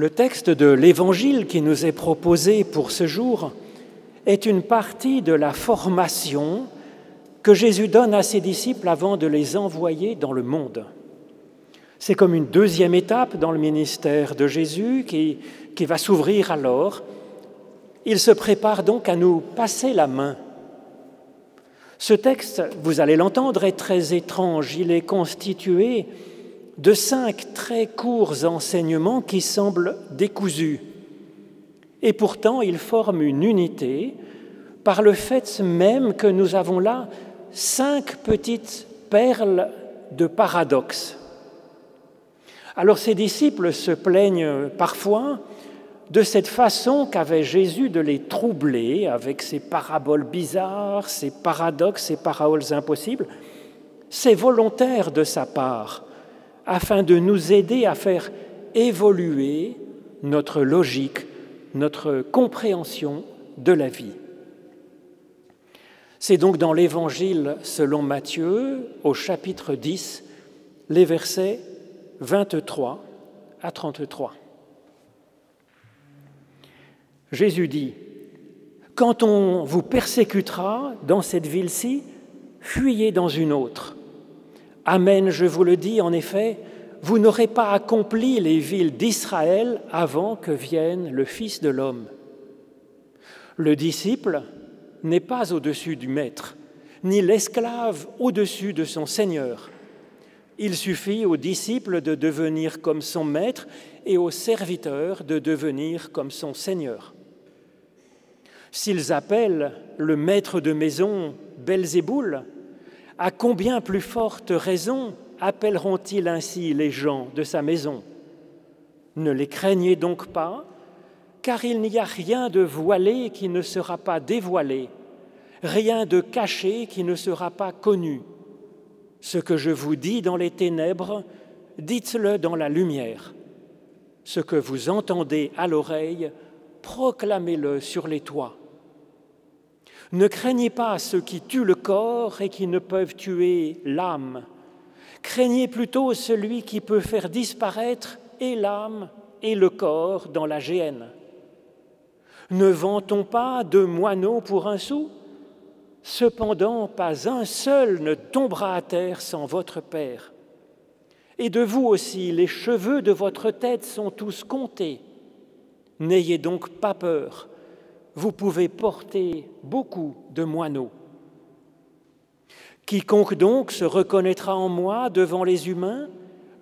Le texte de l'Évangile qui nous est proposé pour ce jour est une partie de la formation que Jésus donne à ses disciples avant de les envoyer dans le monde. C'est comme une deuxième étape dans le ministère de Jésus qui, qui va s'ouvrir alors. Il se prépare donc à nous passer la main. Ce texte, vous allez l'entendre, est très étrange. Il est constitué de cinq très courts enseignements qui semblent décousus. Et pourtant, ils forment une unité par le fait même que nous avons là cinq petites perles de paradoxe. Alors ces disciples se plaignent parfois de cette façon qu'avait Jésus de les troubler avec ses paraboles bizarres, ses paradoxes, ses paroles impossibles. C'est volontaire de sa part, afin de nous aider à faire évoluer notre logique, notre compréhension de la vie. C'est donc dans l'Évangile selon Matthieu, au chapitre 10, les versets 23 à 33. Jésus dit, Quand on vous persécutera dans cette ville-ci, fuyez dans une autre. Amen, je vous le dis, en effet, vous n'aurez pas accompli les villes d'Israël avant que vienne le Fils de l'homme. Le disciple, n'est pas au-dessus du maître, ni l'esclave au-dessus de son Seigneur. Il suffit aux disciples de devenir comme son maître et aux serviteurs de devenir comme son Seigneur. S'ils appellent le maître de maison Belzéboul, à combien plus forte raison appelleront-ils ainsi les gens de sa maison? Ne les craignez donc pas, car il n'y a rien de voilé qui ne sera pas dévoilé, rien de caché qui ne sera pas connu. Ce que je vous dis dans les ténèbres, dites-le dans la lumière. Ce que vous entendez à l'oreille, proclamez-le sur les toits. Ne craignez pas ceux qui tuent le corps et qui ne peuvent tuer l'âme. Craignez plutôt celui qui peut faire disparaître et l'âme et le corps dans la géhenne. Ne vantons pas de moineaux pour un sou Cependant, pas un seul ne tombera à terre sans votre Père. Et de vous aussi, les cheveux de votre tête sont tous comptés. N'ayez donc pas peur, vous pouvez porter beaucoup de moineaux. Quiconque donc se reconnaîtra en moi devant les humains,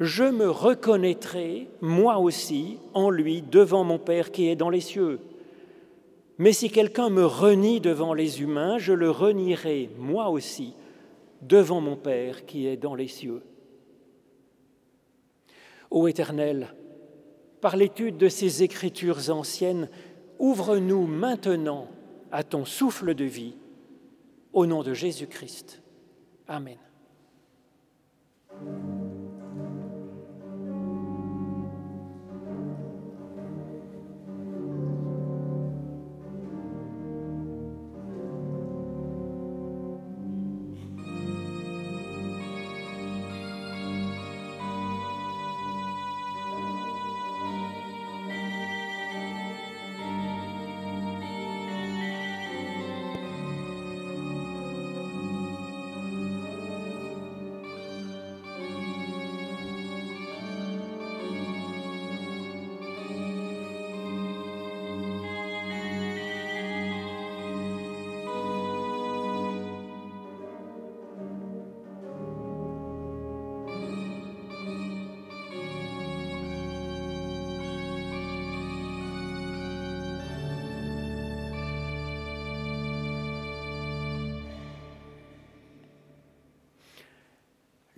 je me reconnaîtrai moi aussi en lui devant mon Père qui est dans les cieux. Mais si quelqu'un me renie devant les humains, je le renierai moi aussi devant mon Père qui est dans les cieux. Ô Éternel, par l'étude de ces écritures anciennes, ouvre-nous maintenant à ton souffle de vie, au nom de Jésus-Christ. Amen.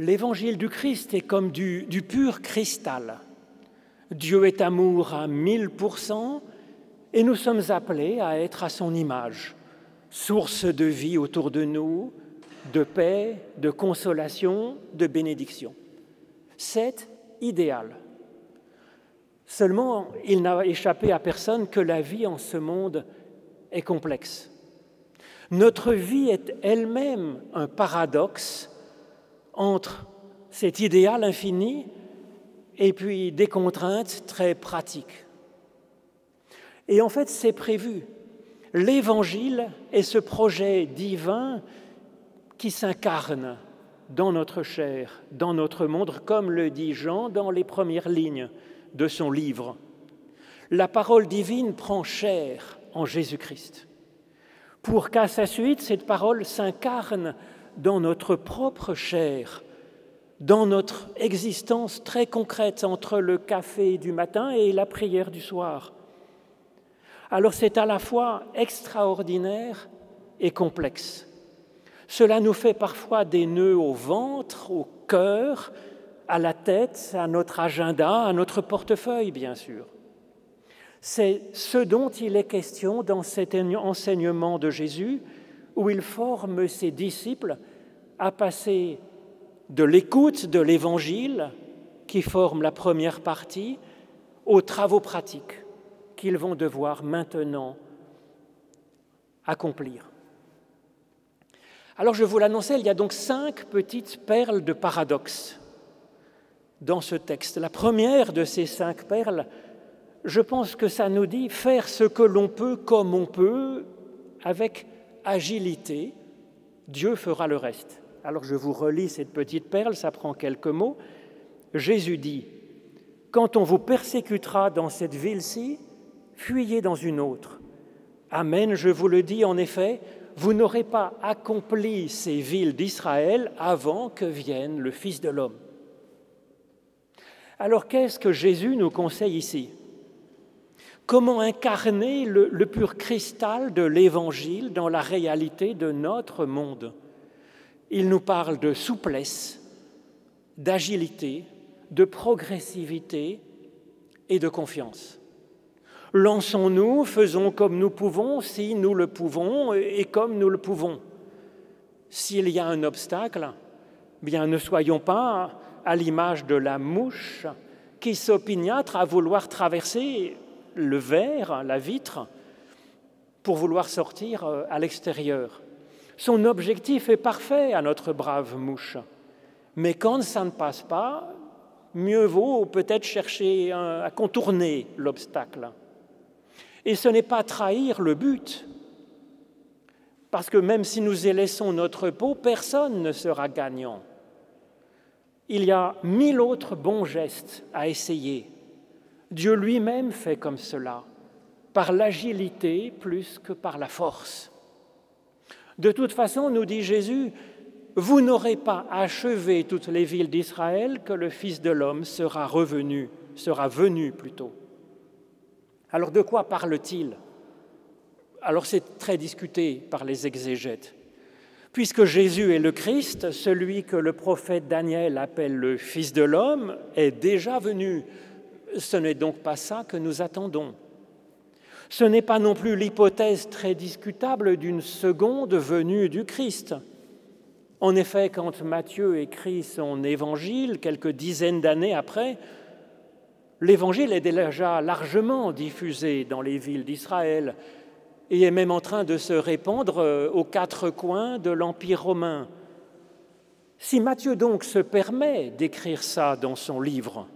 L'évangile du Christ est comme du, pur cristal. Dieu est amour à mille pour cent et nous sommes appelés à être à son image, source de vie autour de nous, de paix, de consolation, de bénédiction. C'est idéal. Seulement, il n'a échappé à personne que la vie en ce monde est complexe. Notre vie est elle-même un paradoxe entre cet idéal infini et puis des contraintes très pratiques, Et en fait, c'est prévu. L'Évangile est ce projet divin qui s'incarne dans notre chair, dans notre monde, comme le dit Jean dans les premières lignes de son livre. La parole divine prend chair en Jésus-Christ, pour qu'à sa suite, cette parole s'incarne dans notre propre chair, dans notre existence très concrète entre le café du matin et la prière du soir. Alors c'est à la fois extraordinaire et complexe. Cela nous fait parfois des nœuds au ventre, au cœur, à la tête, à notre agenda, à notre portefeuille, bien sûr. C'est ce dont il est question dans cet enseignement de Jésus, où il forme ses disciples à passer de l'écoute de l'Évangile, qui forme la première partie, aux travaux pratiques qu'ils vont devoir maintenant accomplir. Alors je vous l'annonçais, il y a donc cinq petites perles de paradoxe dans ce texte. La première de ces cinq perles, je pense que ça nous dit faire ce que l'on peut comme on peut, avec agilité, Dieu fera le reste. Alors je vous relis cette petite perle, ça prend quelques mots. Jésus dit, Quand on vous persécutera dans cette ville-ci, fuyez dans une autre. Amen, je vous le dis en effet, vous n'aurez pas accompli ces villes d'Israël avant que vienne le Fils de l'homme. Alors qu'est-ce que Jésus nous conseille ici? Comment incarner le, pur cristal de l'Évangile dans la réalité de notre monde? Il nous parle de souplesse, d'agilité, de progressivité et de confiance. Lançons-nous, faisons comme nous pouvons, si nous le pouvons et comme nous le pouvons. S'il y a un obstacle, bien ne soyons pas à l'image de la mouche qui s'opiniâtre à vouloir traverser le verre, la vitre, pour vouloir sortir euh, à l'extérieur. Son objectif est parfait à notre brave mouche. Mais quand ça ne passe pas, mieux vaut peut-être chercher à contourner l'obstacle. Et ce n'est pas trahir le but, parce que même si nous y laissons notre peau, personne ne sera gagnant. Il y a mille autres bons gestes à essayer. Dieu lui-même fait comme cela, par l'agilité plus que par la force. De toute façon, nous dit Jésus, vous n'aurez pas achevé toutes les villes d'Israël que le Fils de l'homme sera revenu, sera venu plutôt. Alors de quoi parle-t-il? Alors c'est très discuté par les exégètes. Puisque Jésus est le Christ, celui que le prophète Daniel appelle le Fils de l'homme, est déjà venu. Ce n'est donc pas ça que nous attendons. Ce n'est pas non plus l'hypothèse très discutable d'une seconde venue du Christ. En effet, quand Matthieu écrit son évangile, quelques dizaines d'années après, l'évangile est déjà largement diffusé dans les villes d'Israël et est même en train de se répandre euh, aux quatre coins de l'Empire romain. Si Matthieu donc se permet d'écrire ça dans son livre,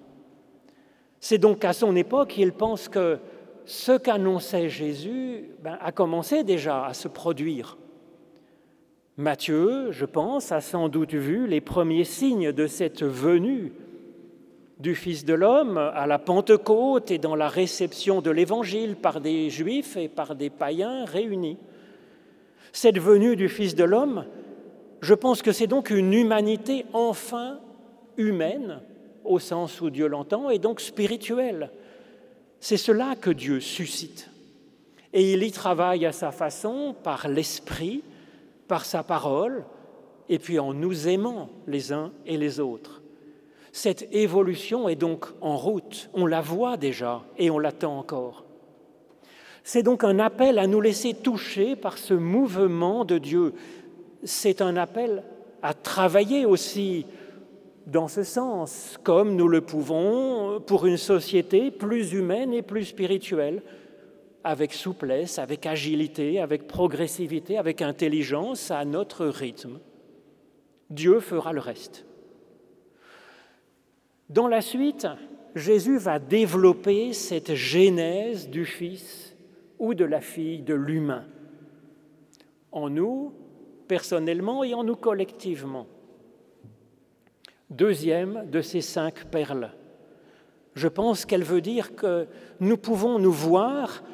c'est donc qu'à son époque, il pense que ce qu'annonçait Jésus ben, a commencé déjà à se produire. Matthieu, je pense, a sans doute vu les premiers signes de cette venue du Fils de l'homme à la Pentecôte et dans la réception de l'Évangile par des Juifs et par des païens réunis. Cette venue du Fils de l'homme, je pense que c'est donc une humanité enfin humaine, au sens où Dieu l'entend, et donc spirituelle. C'est cela que Dieu suscite. Et il y travaille à sa façon, par l'Esprit, par sa parole, et puis en nous aimant les uns et les autres. Cette évolution est donc en route, on la voit déjà et on l'attend encore. C'est donc un appel à nous laisser toucher par ce mouvement de Dieu. C'est un appel à travailler aussi dans ce sens, comme nous le pouvons pour une société plus humaine et plus spirituelle, avec souplesse, avec agilité, avec progressivité, avec intelligence, à notre rythme. Dieu fera le reste. Dans la suite, Jésus va développer cette genèse du Fils ou de la fille de l'humain, en nous, personnellement et en nous collectivement. Deuxième de ces cinq perles, je pense qu'elle veut dire que nous pouvons nous voir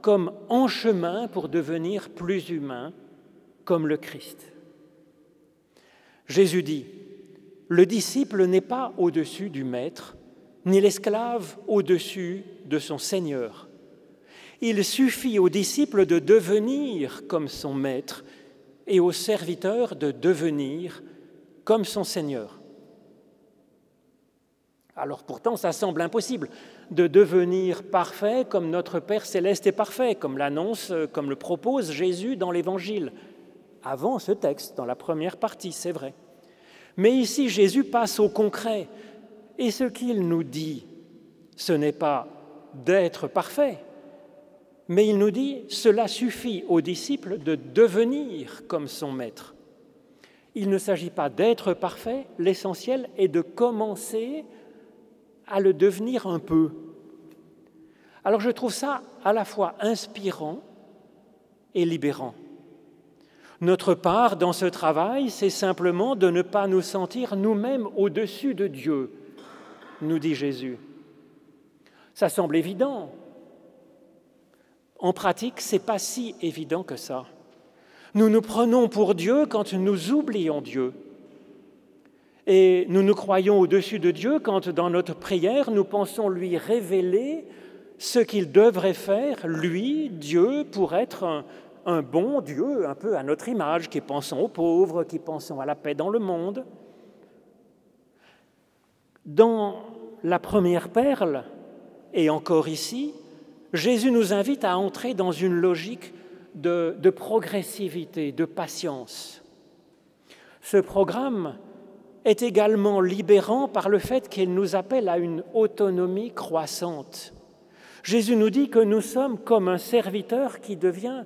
comme en chemin pour devenir plus humains, comme le Christ. Jésus dit, le disciple n'est pas au-dessus du maître, ni l'esclave au-dessus de son Seigneur. Il suffit au disciple de devenir comme son maître et au serviteur de devenir comme son Seigneur. Alors pourtant, ça semble impossible de devenir parfait comme notre Père céleste est parfait, comme l'annonce, comme le propose Jésus dans l'Évangile, avant ce texte, dans la première partie, c'est vrai. Mais ici, Jésus passe au concret, et ce qu'il nous dit, ce n'est pas d'être parfait, mais il nous dit, cela suffit aux disciples de devenir comme son maître. Il ne s'agit pas d'être parfait, l'essentiel est de commencer à le devenir un peu. Alors je trouve ça à la fois inspirant et libérant. Notre part dans ce travail, c'est simplement de ne pas nous sentir nous-mêmes au-dessus de Dieu, nous dit Jésus. Ça semble évident, en pratique, ce n'est pas si évident que ça. Nous nous prenons pour Dieu quand nous oublions Dieu. Et nous nous croyons au-dessus de Dieu quand dans notre prière, nous pensons lui révéler ce qu'il devrait faire, lui, Dieu, pour être un, bon Dieu, un peu à notre image, qui pensons aux pauvres, qui pensons à la paix dans le monde. Dans la première perle, et encore ici, Jésus nous invite à entrer dans une logique de, progressivité, de patience. Ce programme est également libérant par le fait qu'il nous appelle à une autonomie croissante. Jésus nous dit que nous sommes comme un serviteur qui devient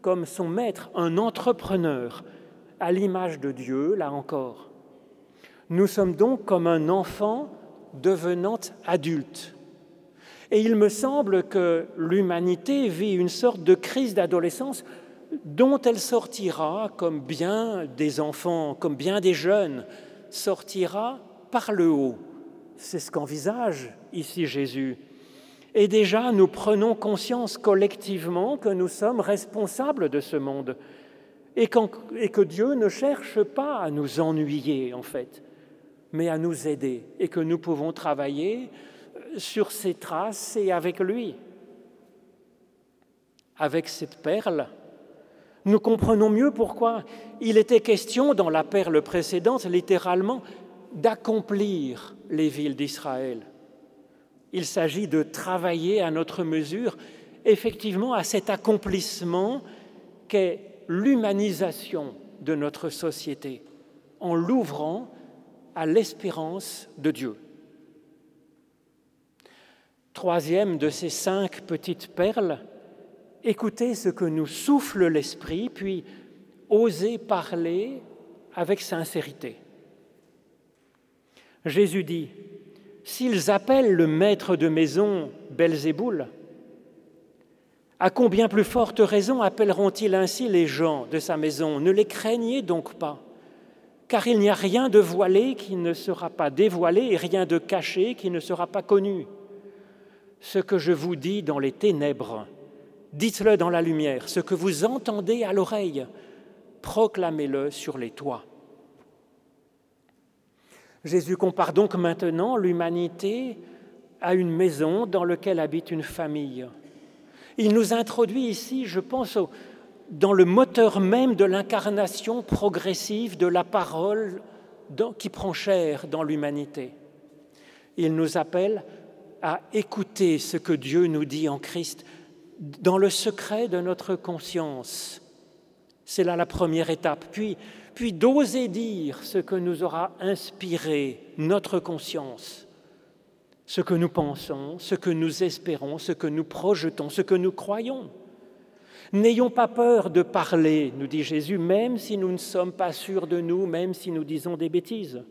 comme son maître, un entrepreneur, à l'image de Dieu, là encore. Nous sommes donc comme un enfant devenant adulte. Et il me semble que l'humanité vit une sorte de crise d'adolescence dont elle sortira, comme bien des enfants, comme bien des jeunes, sortira par le haut. C'est ce qu'envisage ici Jésus. Et déjà, nous prenons conscience collectivement que nous sommes responsables de ce monde et, que Dieu ne cherche pas à nous ennuyer, en fait, mais à nous aider et que nous pouvons travailler sur ses traces et avec lui. Avec cette perle, nous comprenons mieux pourquoi il était question dans la perle précédente, littéralement, d'accomplir les villes d'Israël. Il s'agit de travailler à notre mesure, effectivement, à cet accomplissement qu'est l'humanisation de notre société, en l'ouvrant à l'espérance de Dieu. Troisième de ces cinq petites perles, écoutez ce que nous souffle l'Esprit, puis osez parler avec sincérité. Jésus dit, S'ils appellent le maître de maison Belzéboul, à combien plus forte raison appelleront-ils ainsi les gens de sa maison? Ne les craignez donc pas, car il n'y a rien de voilé qui ne sera pas dévoilé et rien de caché qui ne sera pas connu ce que je vous dis dans les ténèbres, dites-le dans la lumière, ce que vous entendez à l'oreille, proclamez-le sur les toits. Jésus compare donc maintenant l'humanité à une maison dans laquelle habite une famille. Il nous introduit ici, je pense, dans le moteur même de l'incarnation progressive de la parole qui prend chair dans l'humanité. Il nous appelle à écouter ce que Dieu nous dit en Christ dans le secret de notre conscience. C'est là la première étape. Puis, puis d'oser dire ce que nous aura inspiré notre conscience, ce que nous pensons, ce que nous espérons, ce que nous projetons, ce que nous croyons. N'ayons pas peur de parler, nous dit Jésus, même si nous ne sommes pas sûrs de nous, même si nous disons des bêtises.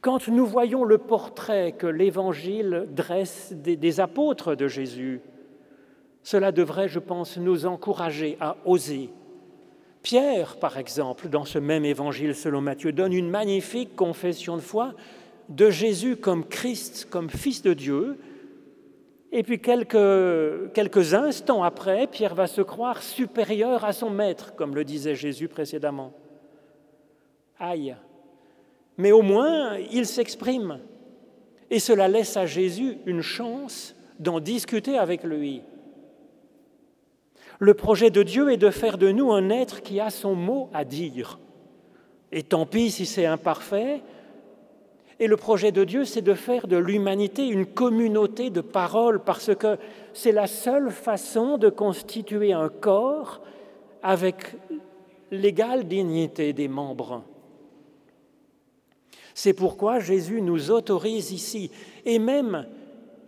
Quand nous voyons le portrait que l'Évangile dresse des, apôtres de Jésus, Cela devrait, je pense, nous encourager à oser. Pierre, par exemple, dans ce même évangile selon Matthieu, donne une magnifique confession de foi de Jésus comme Christ, comme Fils de Dieu. Et puis quelques, quelques instants après, Pierre va se croire supérieur à son maître, comme le disait Jésus précédemment. Aïe. Mais au moins, il s'exprime. Et cela laisse à Jésus une chance d'en discuter avec lui. Le projet de Dieu est de faire de nous un être qui a son mot à dire. Et tant pis si c'est imparfait. Et le projet de Dieu, c'est de faire de l'humanité une communauté de paroles, parce que c'est la seule façon de constituer un corps avec l'égale dignité des membres. C'est pourquoi Jésus nous autorise ici, et même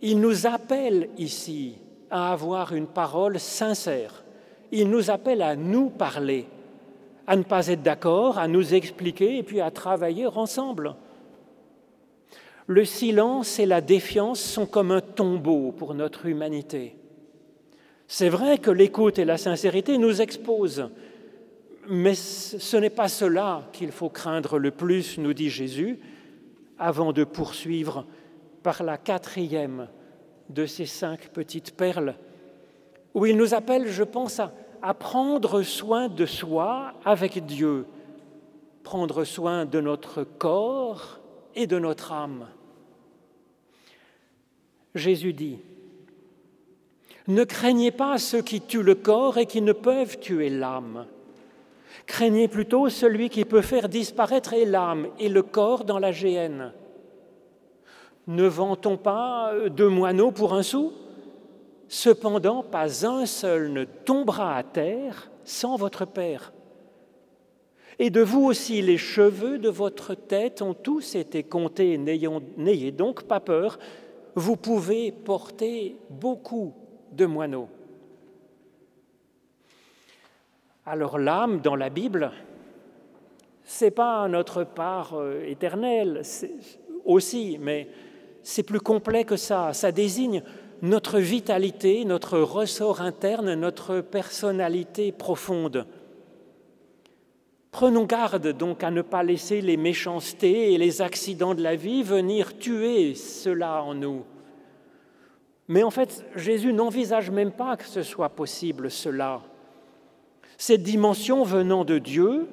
il nous appelle ici à avoir une parole sincère. Il nous appelle à nous parler, à ne pas être d'accord, à nous expliquer et puis à travailler ensemble. Le silence et la défiance sont comme un tombeau pour notre humanité. C'est vrai que l'écoute et la sincérité nous exposent, mais ce n'est pas cela qu'il faut craindre le plus, nous dit Jésus, avant de poursuivre par la quatrième de ces cinq petites perles où il nous appelle, je pense, à, prendre soin de soi avec Dieu, prendre soin de notre corps et de notre âme. Jésus dit, Ne craignez pas ceux qui tuent le corps et qui ne peuvent tuer l'âme. Craignez plutôt celui qui peut faire disparaître l'âme et le corps dans la géhenne. Ne vend-on pas deux moineaux pour un sou? Cependant, pas un seul ne tombera à terre sans votre Père. Et de vous aussi, les cheveux de votre tête ont tous été comptés. N'ayez donc pas peur, vous pouvez porter beaucoup de moineaux. Alors l'âme dans la Bible, c'est pas notre part euh, éternelle, aussi, mais c'est plus complet que ça. Ça désigne notre vitalité, notre ressort interne, notre personnalité profonde. Prenons garde donc à ne pas laisser les méchancetés et les accidents de la vie venir tuer cela en nous. Mais en fait, Jésus n'envisage même pas que ce soit possible cela. Cette dimension venant de Dieu,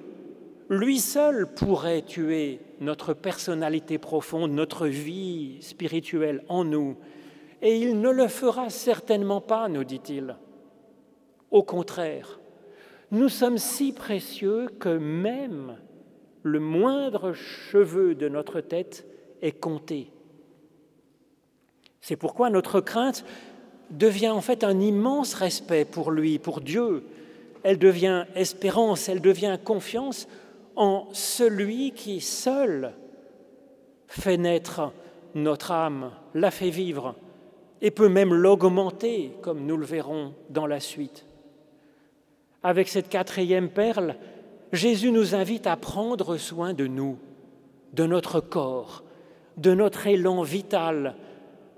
lui seul pourrait tuer notre personnalité profonde, notre vie spirituelle en nous et il ne le fera certainement pas, nous dit-il. Au contraire, nous sommes si précieux que même le moindre cheveu de notre tête est compté. C'est pourquoi notre crainte devient en fait un immense respect pour lui, pour Dieu. Elle devient espérance, elle devient confiance en celui qui seul fait naître notre âme, la fait vivre, et peut même l'augmenter, comme nous le verrons dans la suite. Avec cette quatrième perle, Jésus nous invite à prendre soin de nous, de notre corps, de notre élan vital,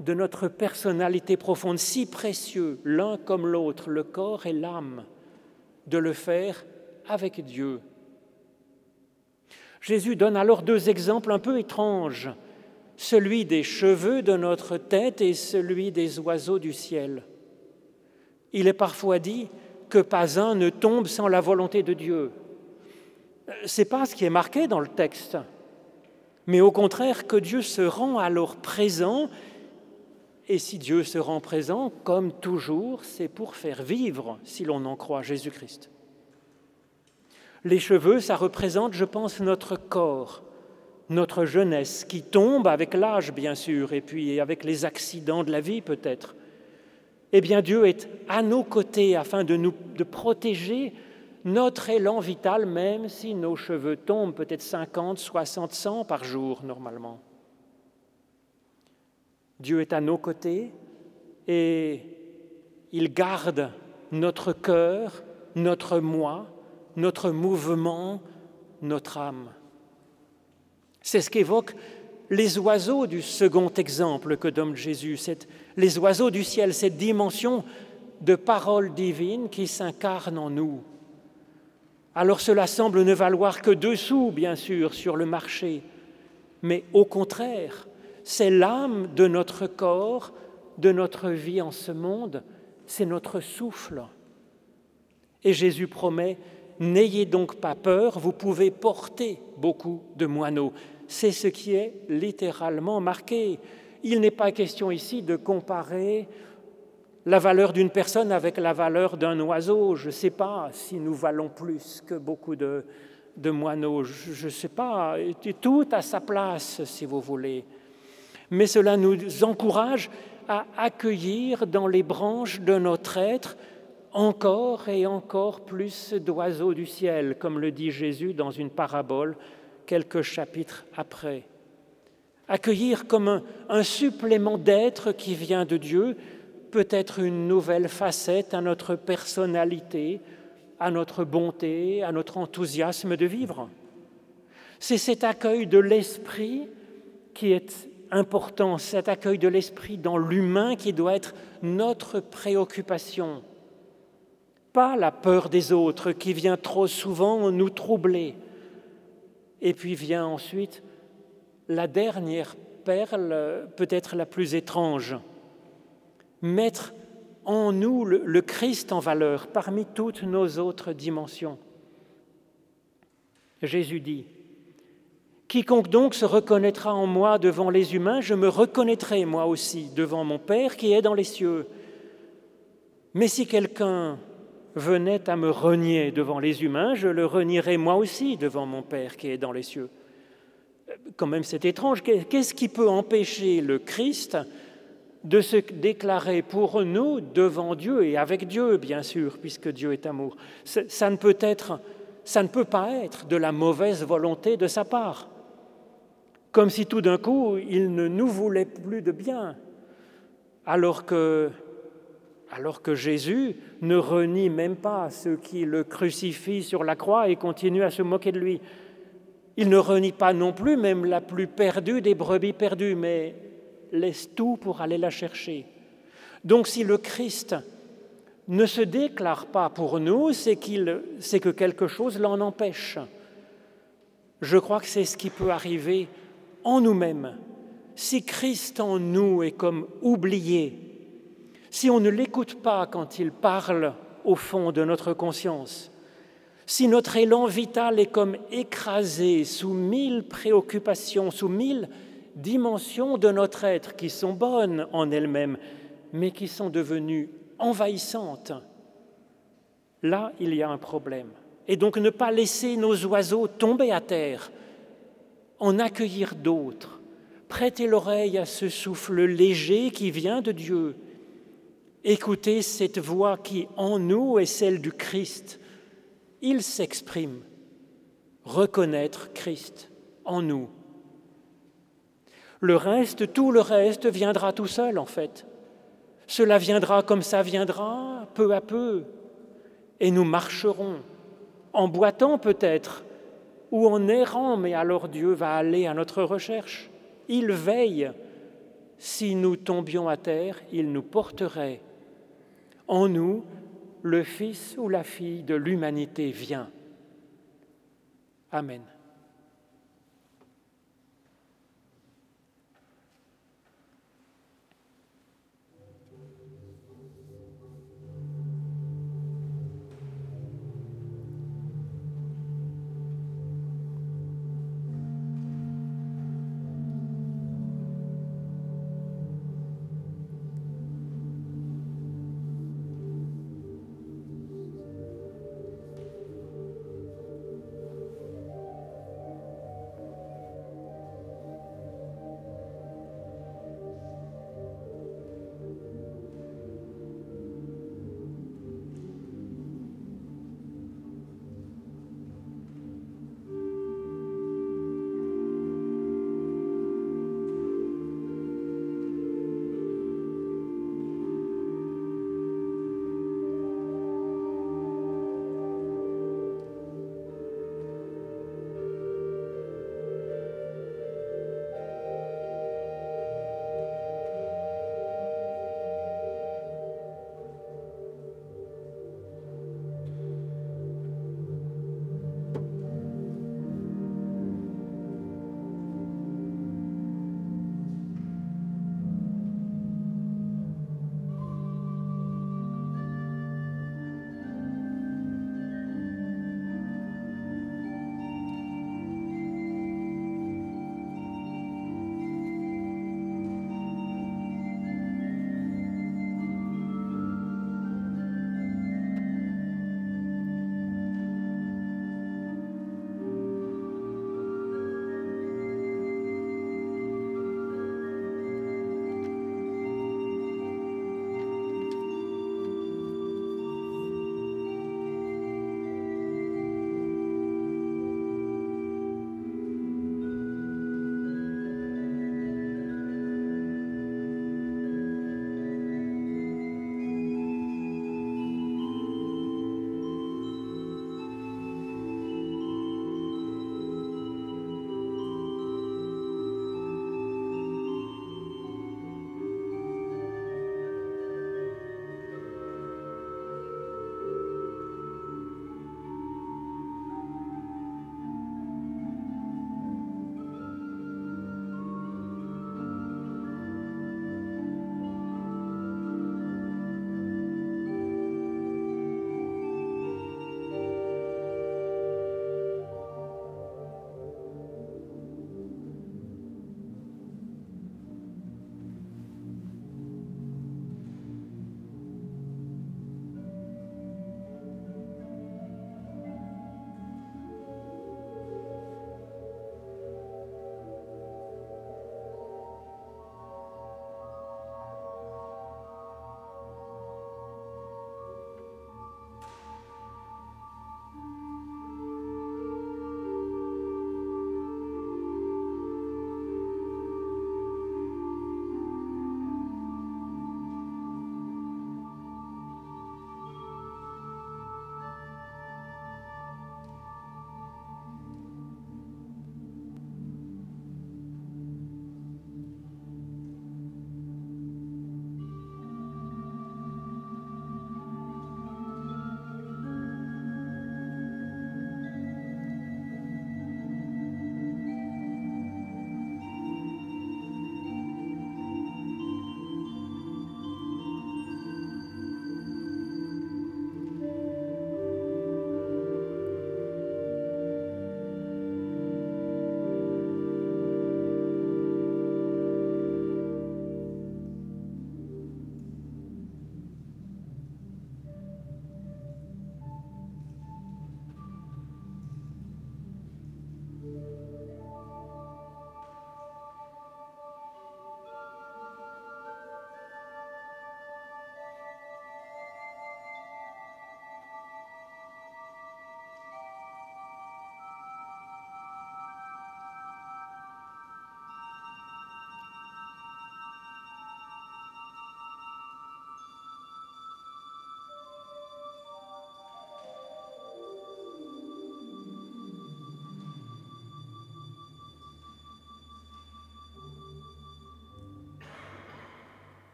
de notre personnalité profonde, si précieux l'un comme l'autre, le corps et l'âme, de le faire avec Dieu. Jésus donne alors deux exemples un peu étranges celui des cheveux de notre tête et celui des oiseaux du ciel. Il est parfois dit que pas un ne tombe sans la volonté de Dieu. Ce n'est pas ce qui est marqué dans le texte, mais au contraire que Dieu se rend alors présent, et si Dieu se rend présent, comme toujours, c'est pour faire vivre, si l'on en croit Jésus-Christ. Les cheveux, ça représente, je pense, notre corps, notre jeunesse qui tombe avec l'âge, bien sûr, et puis avec les accidents de la vie peut-être. Eh bien, Dieu est à nos côtés afin de nous protéger notre élan vital, même si nos cheveux tombent peut-être 50, 60, 100 par jour normalement. Dieu est à nos côtés et il garde notre cœur, notre moi, notre mouvement, notre âme. C'est ce qu'évoquent les oiseaux du second exemple que donne Jésus, les oiseaux du ciel, cette dimension de paroles divines qui s'incarnent en nous. Alors cela semble ne valoir que deux sous, bien sûr, sur le marché, mais au contraire, c'est l'âme de notre corps, de notre vie en ce monde, c'est notre souffle. Et Jésus promet, N'ayez donc pas peur, vous pouvez porter beaucoup de moineaux. C'est ce qui est littéralement marqué. Il n'est pas question ici de comparer la valeur d'une personne avec la valeur d'un oiseau. Je ne sais pas si nous valons plus que beaucoup de, moineaux. Je ne sais pas. Tout à sa place, si vous voulez. Mais cela nous encourage à accueillir dans les branches de notre être encore et encore plus d'oiseaux du ciel, comme le dit Jésus dans une parabole quelques chapitres après. Accueillir comme un, supplément d'être qui vient de Dieu, peut être une nouvelle facette à notre personnalité, à notre bonté, à notre enthousiasme de vivre. C'est cet accueil de l'esprit qui est important, cet accueil de l'esprit dans l'humain qui doit être notre préoccupation pas la peur des autres qui vient trop souvent nous troubler. Et puis vient ensuite la dernière perle, peut-être la plus étrange, mettre en nous le, Christ en valeur parmi toutes nos autres dimensions. Jésus dit, Quiconque donc se reconnaîtra en moi devant les humains, je me reconnaîtrai moi aussi devant mon Père qui est dans les cieux. Mais si quelqu'un venait à me renier devant les humains, je le renierai moi aussi devant mon Père qui est dans les cieux. Quand même, c'est étrange. Qu'est-ce qui peut empêcher le Christ de se déclarer pour nous devant Dieu et avec Dieu, bien sûr, puisque Dieu est amour? Ça ne peut être, ça ne peut pas être de la mauvaise volonté de sa part. Comme si tout d'un coup, il ne nous voulait plus de bien, alors que alors que Jésus ne renie même pas ceux qui le crucifient sur la croix et continuent à se moquer de lui. Il ne renie pas non plus même la plus perdue des brebis perdues, mais laisse tout pour aller la chercher. Donc si le Christ ne se déclare pas pour nous, c'est, c'est que quelque chose l'en empêche. Je crois que c'est ce qui peut arriver en nous-mêmes. Si Christ en nous est comme oublié, si on ne l'écoute pas quand il parle au fond de notre conscience, si notre élan vital est comme écrasé sous mille préoccupations, sous mille dimensions de notre être qui sont bonnes en elles-mêmes, mais qui sont devenues envahissantes, là, il y a un problème. Et donc ne pas laisser nos oiseaux tomber à terre, en accueillir d'autres, prêter l'oreille à ce souffle léger qui vient de Dieu, Écoutez cette voix qui en nous est celle du Christ. Il s'exprime. Reconnaître Christ en nous. Le reste, tout le reste viendra tout seul en fait. Cela viendra comme ça viendra, peu à peu. Et nous marcherons, en boitant peut-être, ou en errant, mais alors Dieu va aller à notre recherche. Il veille. Si nous tombions à terre, il nous porterait en nous, le Fils ou la fille de l'humanité vient. Amen.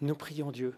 Nous prions Dieu